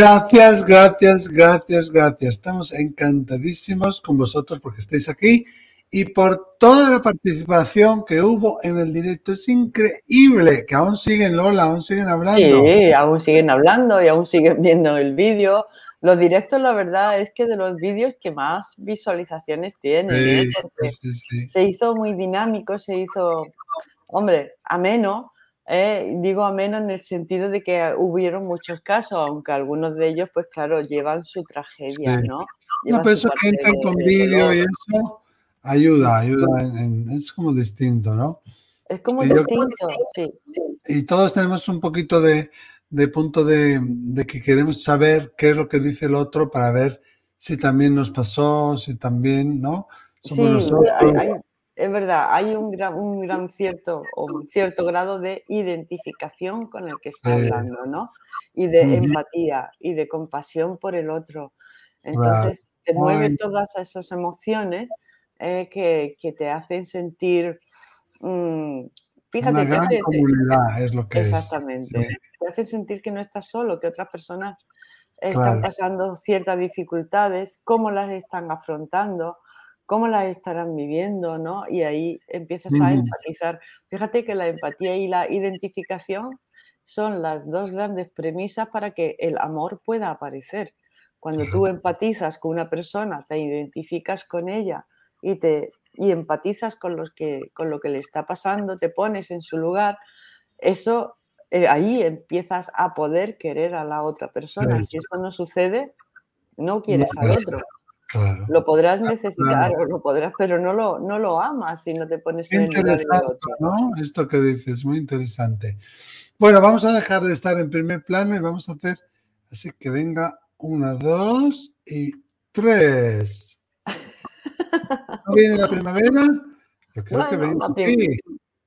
Gracias, gracias, gracias, gracias. Estamos encantadísimos con vosotros porque estáis aquí y por toda la participación que hubo en el directo. Es increíble que aún siguen, Lola, aún siguen hablando. Sí, aún siguen hablando y aún siguen viendo el vídeo. Los directos, la verdad, es que de los vídeos que más visualizaciones tienen. ¿eh? Se hizo muy dinámico, se hizo, hombre, ameno. ¿Eh? digo ameno en el sentido de que hubieron muchos casos, aunque algunos de ellos, pues claro, llevan su tragedia, ¿no? no, pero eso que entran con vídeo y eso ayuda, ayuda, es como distinto, ¿no? Es como distinto, sí, Y todos tenemos un poquito de, de punto de, que queremos saber qué es lo que dice el otro para ver si también nos pasó, si también, ¿no? Somos sí, es verdad, hay un gran, un gran cierto, o un cierto grado de identificación con el que está hablando, ¿no? Y de empatía y de compasión por el otro. Entonces, te mueve todas esas emociones eh, que, que, te hacen sentir mmm, Fíjate, Una gran comunidad es lo que exactamente, Te hace sentir que no estás solo, que otras personas están pasando ciertas dificultades, cómo las están afrontando, cómo las estarán viviendo, ¿no? Y ahí empiezas a empatizar. Fíjate que la empatía y la identificación son las dos grandes premisas para que el amor pueda aparecer. Cuando tú empatizas con una persona, te identificas con ella, y, te, y empatizas con, los que, con lo que le está pasando, te pones en su lugar, eso eh, ahí empiezas a poder querer a la otra persona. Si esto no sucede, no quieres al otro. Lo podrás necesitar o lo podrás, pero no lo, no lo amas si no te pones en el lugar del otro. ¿no? Esto que dices, muy interesante. Bueno, vamos a dejar de estar en primer plano y vamos a hacer así que venga una, dos y tres. ¿No viene la primavera? Yo creo que viene.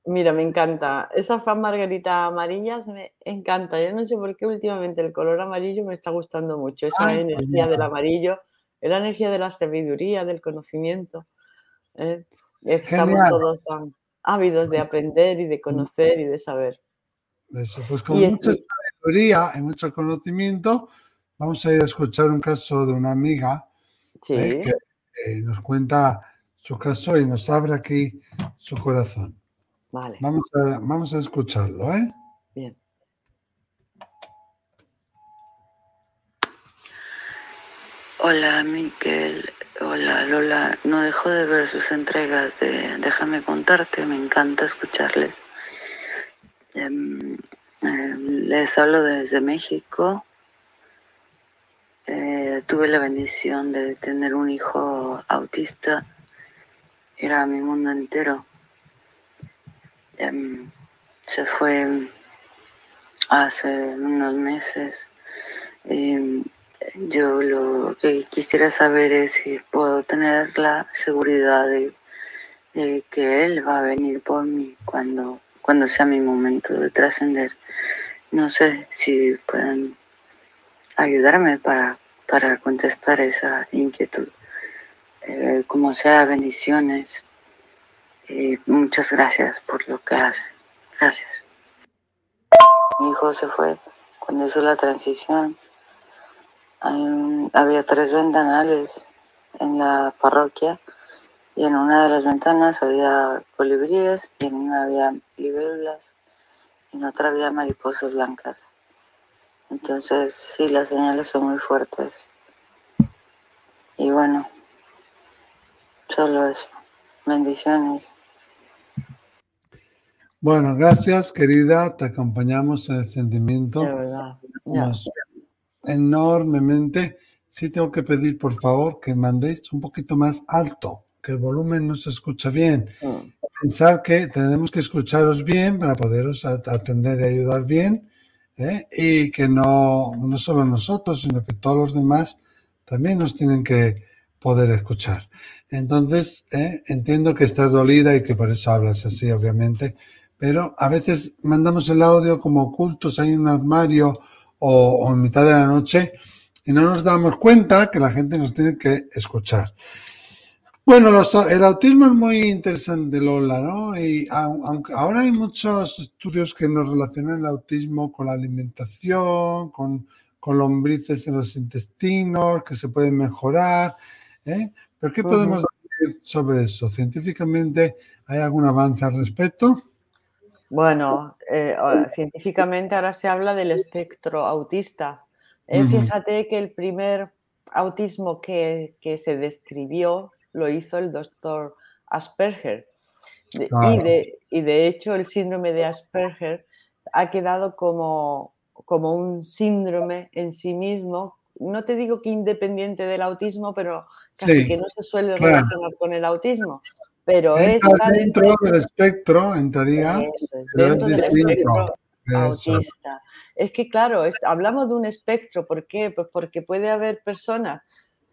Mira, me encanta. Esa fan margarita amarilla me encanta. Yo no sé por qué últimamente el color amarillo me está gustando mucho. Esa energía del amarillo, es la energía de la sabiduría, del conocimiento. ¿eh? Estamos todos tan ávidos de aprender y de conocer y de saber. Eso, pues con mucha sabiduría y mucho conocimiento, vamos a ir a escuchar un caso de una amiga ¿eh? sí. Eh, nos cuenta su caso y nos abre aquí su corazón. Vale. Vamos a, vamos a escucharlo, ¿eh? Bien. Hola, Miquel. Hola, Lola. No dejo de ver sus entregas de Déjame contarte. Me encanta escucharles. Em, em, les hablo desde México. Eh, tuve la bendición de tener un hijo autista. Era mi mundo entero. Em, se fue hace unos meses. Yo lo que quisiera saber es si puedo tener la seguridad de, que él va a venir por mí cuando, cuando sea mi momento de trascender. No sé si pueden ayudarme para, para contestar esa inquietud. Eh, como sea, bendiciones. Y muchas gracias por lo que hace. Gracias. Mi hijo se fue cuando hizo la transición. Había tres ventanales en la parroquia y en una de las ventanas había colibríes y en una había libélulas y en otra había mariposas blancas. Entonces, sí, las señales son muy fuertes. Y bueno, solo eso. Bendiciones. Bueno, gracias, querida. Te acompañamos en el sentimiento. De verdad. Enormemente. Sí tengo que pedir, por favor, que mandéis un poquito más alto, que el volumen no se escucha bien. Mm. Pensad que tenemos que escucharos bien para poderos atender y ayudar bien ¿eh? y que no, no solo nosotros, sino que todos los demás también nos tienen que poder escuchar. Entonces, ¿eh? entiendo que estás dolida y que por eso hablas así, obviamente, pero a veces mandamos el audio como ocultos ahí en un armario o, o en mitad de la noche y no nos damos cuenta que la gente nos tiene que escuchar. Bueno, el autismo es muy interesante, Lola, ¿no? Y aunque ahora hay muchos estudios que nos relacionan el autismo con la alimentación, con, con lombrices en los intestinos, que se pueden mejorar. ¿eh? ¿Pero qué podemos decir sobre eso? ¿Científicamente hay algún avance al respecto? Bueno, eh, científicamente ahora se habla del espectro autista. Eh, fíjate que el primer autismo que, se describió lo hizo el doctor Asperger. Y, de, y, de, hecho el síndrome de Asperger ha quedado como, como un síndrome en sí mismo. No te digo que independiente del autismo, pero casi que no se suele relacionar con el autismo. Pero es dentro del espectro, entraría. dentro del espectro autista. Es que, claro, hablamos de un espectro. ¿Por qué? Pues porque puede haber personas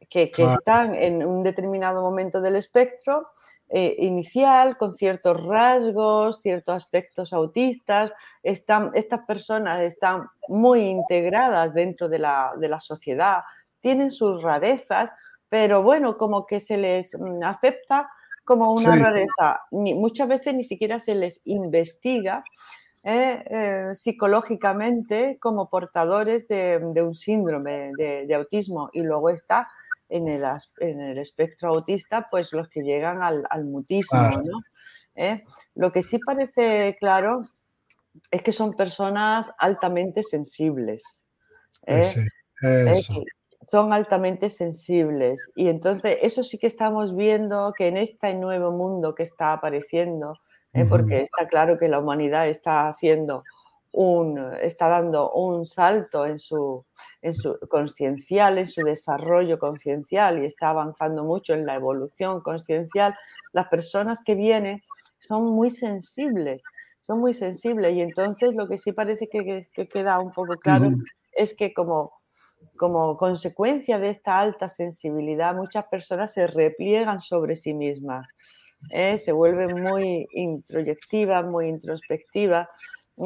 que, están en un determinado momento del espectro eh, inicial con ciertos rasgos, ciertos aspectos autistas. Están, estas personas están muy integradas dentro de la, de la sociedad, tienen sus rarezas, pero bueno, como que se les mm, acepta como una rareza. muchas veces ni siquiera se les investiga eh, eh, psicológicamente como portadores de, un síndrome de, autismo y luego está en el, en el, espectro autista pues los que llegan al, mutismo. ¿Eh? Lo que sí parece claro es que son personas altamente sensibles. Pues son altamente sensibles. Y entonces eso sí que estamos viendo que en este nuevo mundo que está apareciendo, ¿eh? porque está claro que la humanidad está haciendo un, está dando un salto en su, en su conciencial, en su desarrollo conciencial y está avanzando mucho en la evolución conciencial, las personas que vienen son muy sensibles, son muy sensibles y entonces lo que sí parece que, queda un poco claro es que como como consecuencia de esta alta sensibilidad, muchas personas se repliegan sobre sí mismas, ¿eh? se vuelven muy introyectivas, muy introspectivas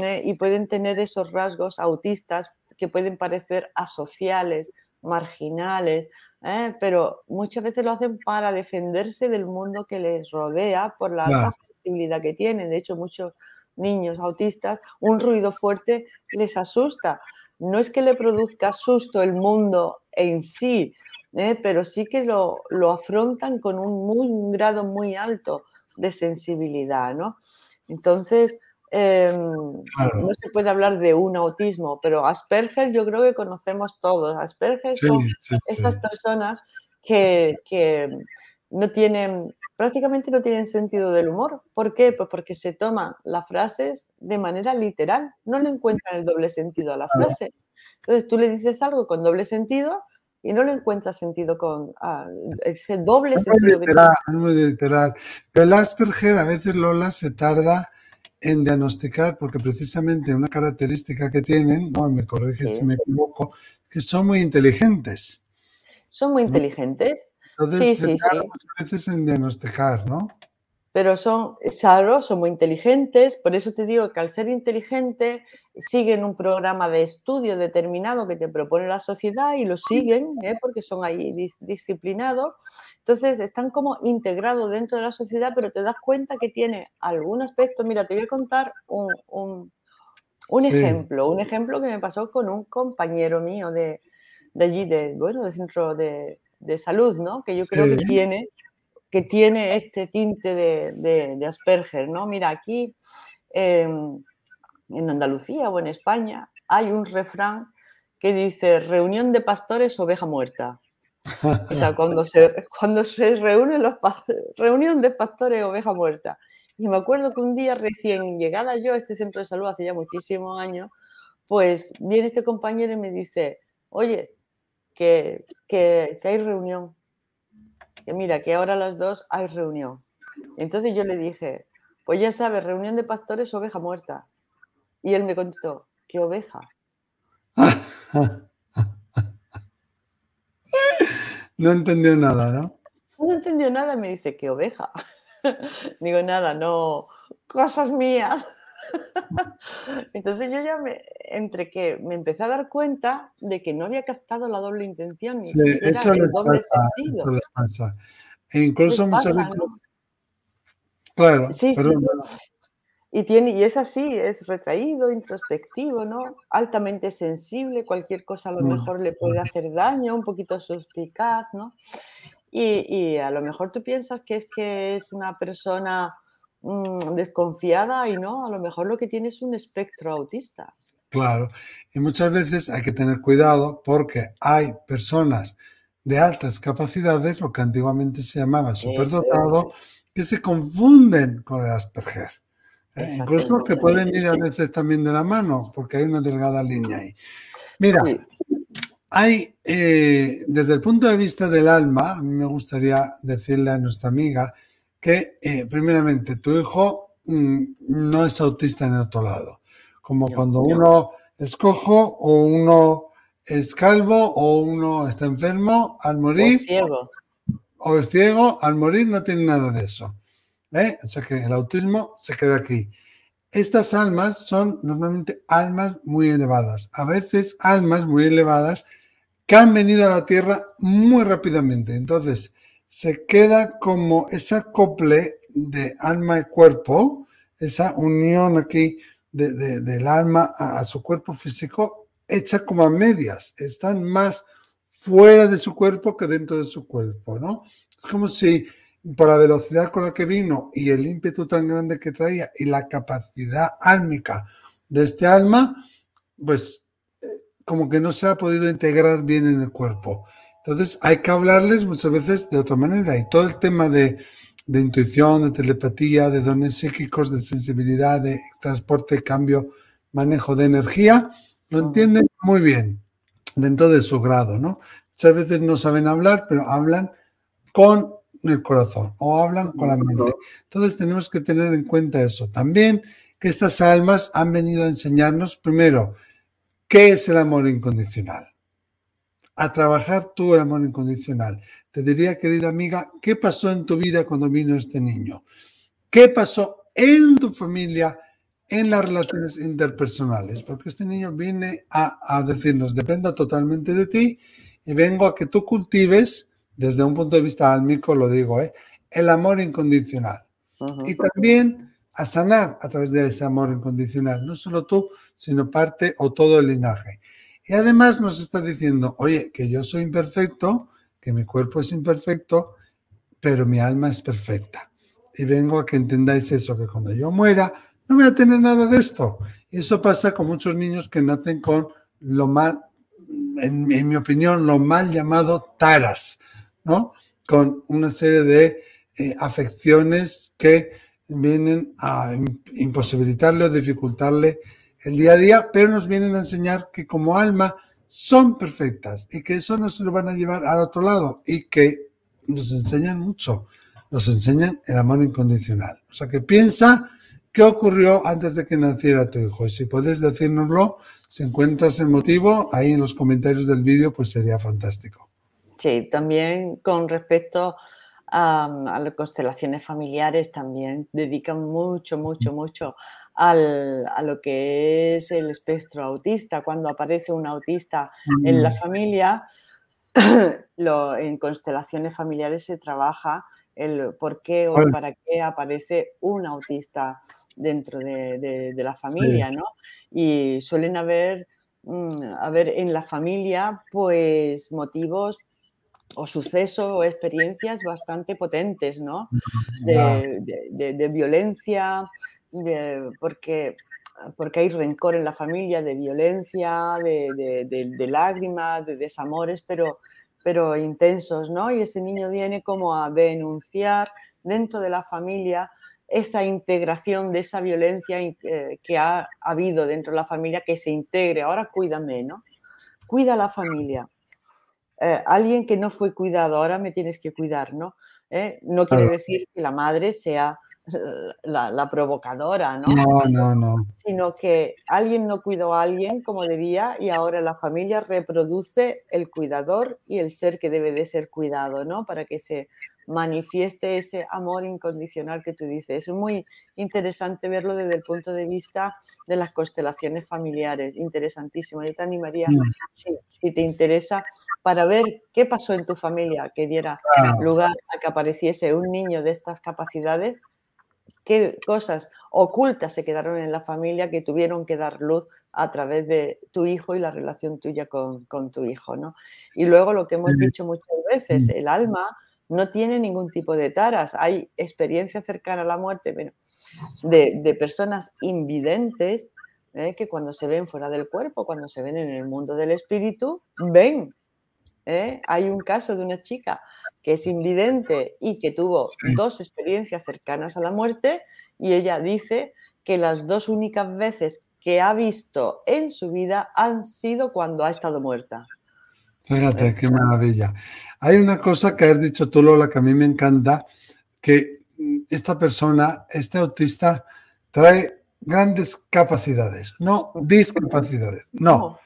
¿eh? y pueden tener esos rasgos autistas que pueden parecer asociales, marginales, ¿eh? pero muchas veces lo hacen para defenderse del mundo que les rodea por la alta sensibilidad que tienen. De hecho, muchos niños autistas, un ruido fuerte les asusta no es que le produzca susto el mundo en sí, ¿eh? pero sí que lo, afrontan con un, grado muy alto de sensibilidad, ¿no? Entonces, em, no se puede hablar de un autismo, pero Asperger yo creo que conocemos todos. Asperger son esas personas que, que, no tienen prácticamente no tienen sentido del humor. ¿Por qué? Pues porque se toman las frases de manera literal, no le encuentran el doble sentido a la frase. Entonces tú le dices algo con doble sentido y no le encuentras sentido con ah, ese doble sentido. Muy literal, Pero el Asperger a veces Lola se tarda en diagnosticar porque precisamente una característica que tienen, no me corrige si me equivoco, que son muy inteligentes. Son muy inteligentes. Entonces, sí, sí, sí. muchas veces en diagnosticar, ¿no? Pero son, claro, son muy inteligentes, por eso te digo que al ser inteligente siguen un programa de estudio determinado que te propone la sociedad y lo siguen, ¿eh? porque son ahí disciplinados. Entonces están como integrados dentro de la sociedad, pero te das cuenta que tiene algún aspecto. Mira, te voy a contar un, ejemplo, un ejemplo que me pasó con un compañero mío de, allí, de, bueno, del centro de, de salud, ¿no? Que yo creo que tiene, que tiene este tinte de, Asperger, ¿no? Mira, aquí en Andalucía o en España hay un refrán que dice reunión de pastores, oveja muerta. O sea, cuando se, cuando se reúnen los reunión de pastores, oveja muerta. Y me acuerdo que un día recién llegada yo a este centro de salud hace ya muchísimos años, pues viene este compañero y me dice, oye, que, hay reunión. Que mira, que ahora las dos hay reunión. Entonces yo le dije, pues ya sabes, reunión de pastores, oveja muerta. Y él me contestó, ¿qué oveja? No entendió nada, ¿no? No entendió nada, me dice, ¿qué oveja? Digo, nada, no, cosas mías. Entonces yo ya me, entre que me empecé a dar cuenta de que no había captado la doble intención, ni eso el doble sentido. E incluso muchas veces... Claro, sí, Y, tiene, y es así, es retraído, introspectivo, ¿no? Altamente sensible, cualquier cosa a lo mejor le puede hacer daño, un poquito suspicaz, ¿no? Y, y a lo mejor tú piensas que es que es una persona mm, desconfiada y no, a lo mejor lo que tiene es un espectro autista. Claro, y muchas veces hay que tener cuidado porque hay personas de altas capacidades, lo que antiguamente se llamaba superdotado, que se confunden con el Asperger. ¿eh? Incluso que pueden ir a veces también de la mano, porque hay una delgada línea ahí. Mira, hay, eh, desde el punto de vista del alma, a mí me gustaría decirle a nuestra amiga que, eh, primeramente, tu hijo mm, no es autista en el otro lado. Como cuando uno es cojo o uno es calvo o uno está enfermo, al morir. O ciego. O es ciego, al morir no tiene nada de eso. ¿eh? O sea que el autismo se queda aquí. Estas almas son normalmente almas muy elevadas. A veces almas muy elevadas que han venido a la Tierra muy rápidamente. Entonces, se queda como ese acople de alma y cuerpo, esa unión aquí del alma a su cuerpo físico hecha como a medias, están más fuera de su cuerpo que dentro de su cuerpo, ¿no? Es como si por la velocidad con la que vino y el ímpetu tan grande que traía y la capacidad álmica de este alma, pues eh, como que no se ha podido integrar bien en el cuerpo. Entonces hay que hablarles muchas veces de otra manera y todo el tema de, de intuición, de telepatía, de dones psíquicos, de sensibilidad, de transporte, cambio, manejo de energía, lo entienden muy bien dentro de su grado, ¿no? Muchas veces no saben hablar, pero hablan con el corazón o hablan con la mente. Entonces tenemos que tener en cuenta eso. También que estas almas han venido a enseñarnos, primero, qué es el amor incondicional. A trabajar el amor incondicional. Te diría, querida amiga, ¿qué pasó en tu vida cuando vino este niño? ¿Qué pasó en tu familia en las relaciones interpersonales, porque este niño viene a, decirnos, dependo totalmente de ti y vengo a que tú cultives, desde un punto de vista álmico, lo digo, ¿eh? el amor incondicional. Y también a sanar a través de ese amor incondicional, no solo tú, sino parte o todo el linaje. Y además nos está diciendo, oye, que yo soy imperfecto, que mi cuerpo es imperfecto, pero mi alma es perfecta. Y vengo a que entendáis eso, que cuando yo muera, no voy a tener nada de esto. Y eso pasa con muchos niños que nacen con lo mal, en, mi opinión, lo mal llamado taras, ¿no? Con una serie de eh, afecciones que vienen a imposibilitarle o dificultarle el día a día, pero nos vienen a enseñar que como alma son perfectas y que eso no se lo van a llevar al otro lado y que nos enseñan mucho, nos enseñan el amor incondicional. O sea que piensa ¿Qué ocurrió antes de que naciera tu hijo? Y si puedes decírnoslo, si encuentras el motivo, ahí en los comentarios del vídeo, pues sería fantástico. Sí, también con respecto a, las constelaciones familiares, también dedican mucho, mucho, mucho a lo que es el espectro autista. Cuando aparece un autista en la mm. familia, en constelaciones familiares se trabaja el por qué o para qué aparece un autista dentro de, la familia, ¿no? Y suelen haber, mm, haber en la familia, pues, motivos o sucesos o experiencias bastante potentes, ¿no? De, violencia, porque, porque hay rencor en la familia, de violencia, de, lágrimas, de desamores, pero, pero intensos, ¿no? Y ese niño viene como a denunciar dentro de la familia esa integración de esa violencia eh, que ha habido dentro de la familia, que se integre. Ahora cuídame, ¿no? Cuida a la familia. Eh, alguien que no fue cuidado, ahora me tienes que cuidar, ¿no? ¿Eh? No quiere decir que la madre sea la, provocadora, ¿no? No, no, no. Sino que alguien no cuidó a alguien como debía y ahora la familia reproduce el cuidador y el ser que debe de ser cuidado, ¿no? Para que se manifieste ese amor incondicional que tú dices. Es muy interesante verlo desde el punto de vista de las constelaciones familiares. Interesantísimo. Yo te animaría, mm. si, te interesa, para ver qué pasó en tu familia que diera lugar a que apareciese un niño de estas capacidades qué cosas ocultas se quedaron en la familia que tuvieron que dar luz a través de tu hijo y la relación tuya con, tu hijo, ¿no? Y luego lo que hemos dicho muchas veces, el alma no tiene ningún tipo de taras. Hay experiencia cercana a la muerte de, personas invidentes ¿eh? que cuando se ven fuera del cuerpo, cuando se ven en el mundo del espíritu, ven. ¿eh? Hay un caso de una chica que es invidente y que tuvo dos experiencias cercanas a la muerte y ella dice que las dos únicas veces que ha visto en su vida han sido cuando ha estado muerta. Fíjate, qué maravilla. Hay una cosa que has dicho tú, Lola, que a mí me encanta, que esta persona, este autista, trae grandes capacidades, no discapacidades, no,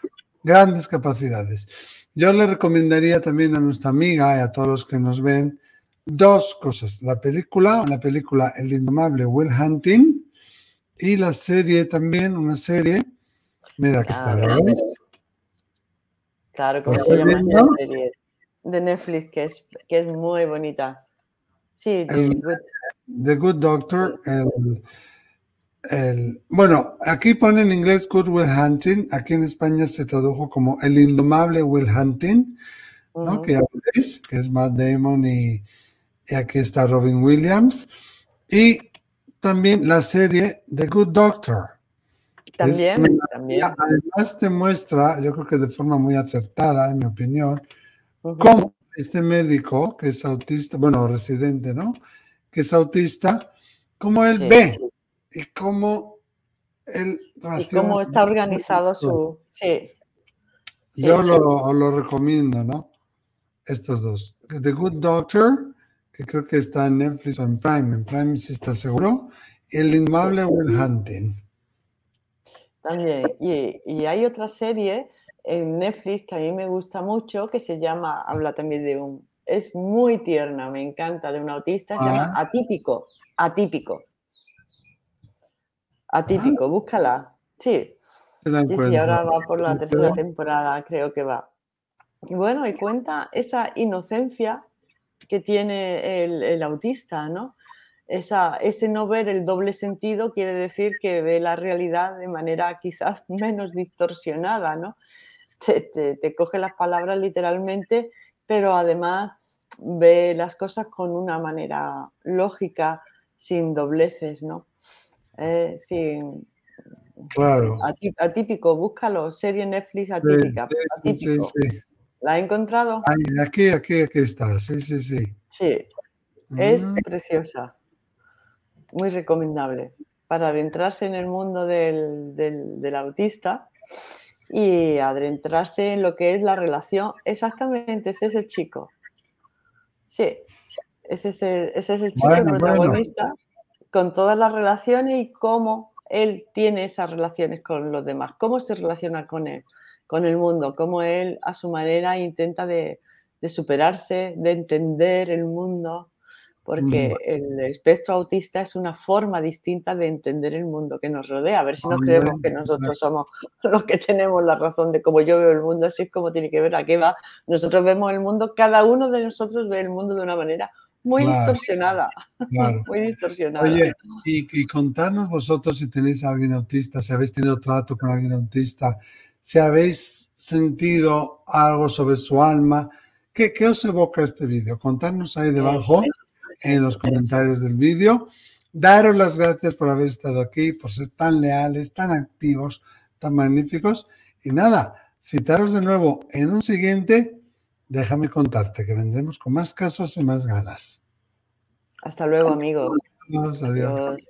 grandes capacidades. Yo le recomendaría también a nuestra amiga y a todos los que nos ven dos cosas. La película, la película El indomable Will Hunting y la serie también, una serie. Mira, que está. Claro, como se llama la serie de Netflix, que es, que es muy bonita. Sí, The, Good. Doctor. El, bueno, aquí pone en inglés Good Will Hunting, aquí en España se tradujo como El Indomable Will Hunting, ¿no? que ya veis, que es Matt Damon y, y aquí está Robin Williams. Y también la serie The Good Doctor. También, Además te muestra, yo creo que de forma muy acertada, en mi opinión, cómo este médico que es autista, bueno, residente, ¿no? Que es autista, cómo él ve y cómo él... Y cómo está organizado su... Sí. Yo lo, lo, recomiendo, ¿no? Estos dos. The Good Doctor, que creo que está en Netflix o en Prime, en Prime si está seguro, y El Inmable Will Hunting. También. Y, hay otra serie en Netflix que a mí me gusta mucho que se llama, habla también de un, es muy tierna, me encanta, de un autista, se llama ah. Atípico, Atípico. Atípico, ah. búscala. Sí. Sí, sí, ahora va por la tercera temporada, creo que va. Y bueno, y cuenta esa inocencia que tiene el, el autista, ¿no? Ese no ver el doble sentido quiere decir que ve la realidad de manera quizás menos distorsionada, ¿no? Te, coge las palabras literalmente, pero además ve las cosas con una manera lógica, sin dobleces, ¿no? Eh, sin, claro. Atípico, búscalo, serie Netflix atípica. atípico. ¿La ha encontrado? Aquí, aquí, aquí está, sí, sí, sí. Sí, es mm. preciosa muy recomendable para adentrarse en el mundo del, autista y adentrarse en lo que es la relación. Exactamente, ese es el chico. Sí, ese es el, ese es el chico protagonista con todas las relaciones y cómo él tiene esas relaciones con los demás, cómo se relaciona con él, con el mundo, cómo él a su manera intenta de superarse, de entender el mundo, porque el espectro autista es una forma distinta de entender el mundo que nos rodea. A ver si nos creemos que nosotros somos los que tenemos la razón de cómo yo veo el mundo, así es como tiene que ver a qué va. Nosotros vemos el mundo, cada uno de nosotros ve el mundo de una manera muy distorsionada. muy distorsionada. Oye, y, y contarnos vosotros si tenéis a alguien autista, si habéis tenido trato con alguien autista, si habéis sentido algo sobre su alma. ¿Qué, qué os evoca este vídeo? Contarnos ahí debajo en los comentarios del vídeo. Daros las gracias por haber estado aquí, por ser tan leales, tan activos, tan magníficos. Y nada, citaros de nuevo en un siguiente. Déjame contarte que vendremos con más casos y más ganas. Hasta luego, amigos. adiós. adiós.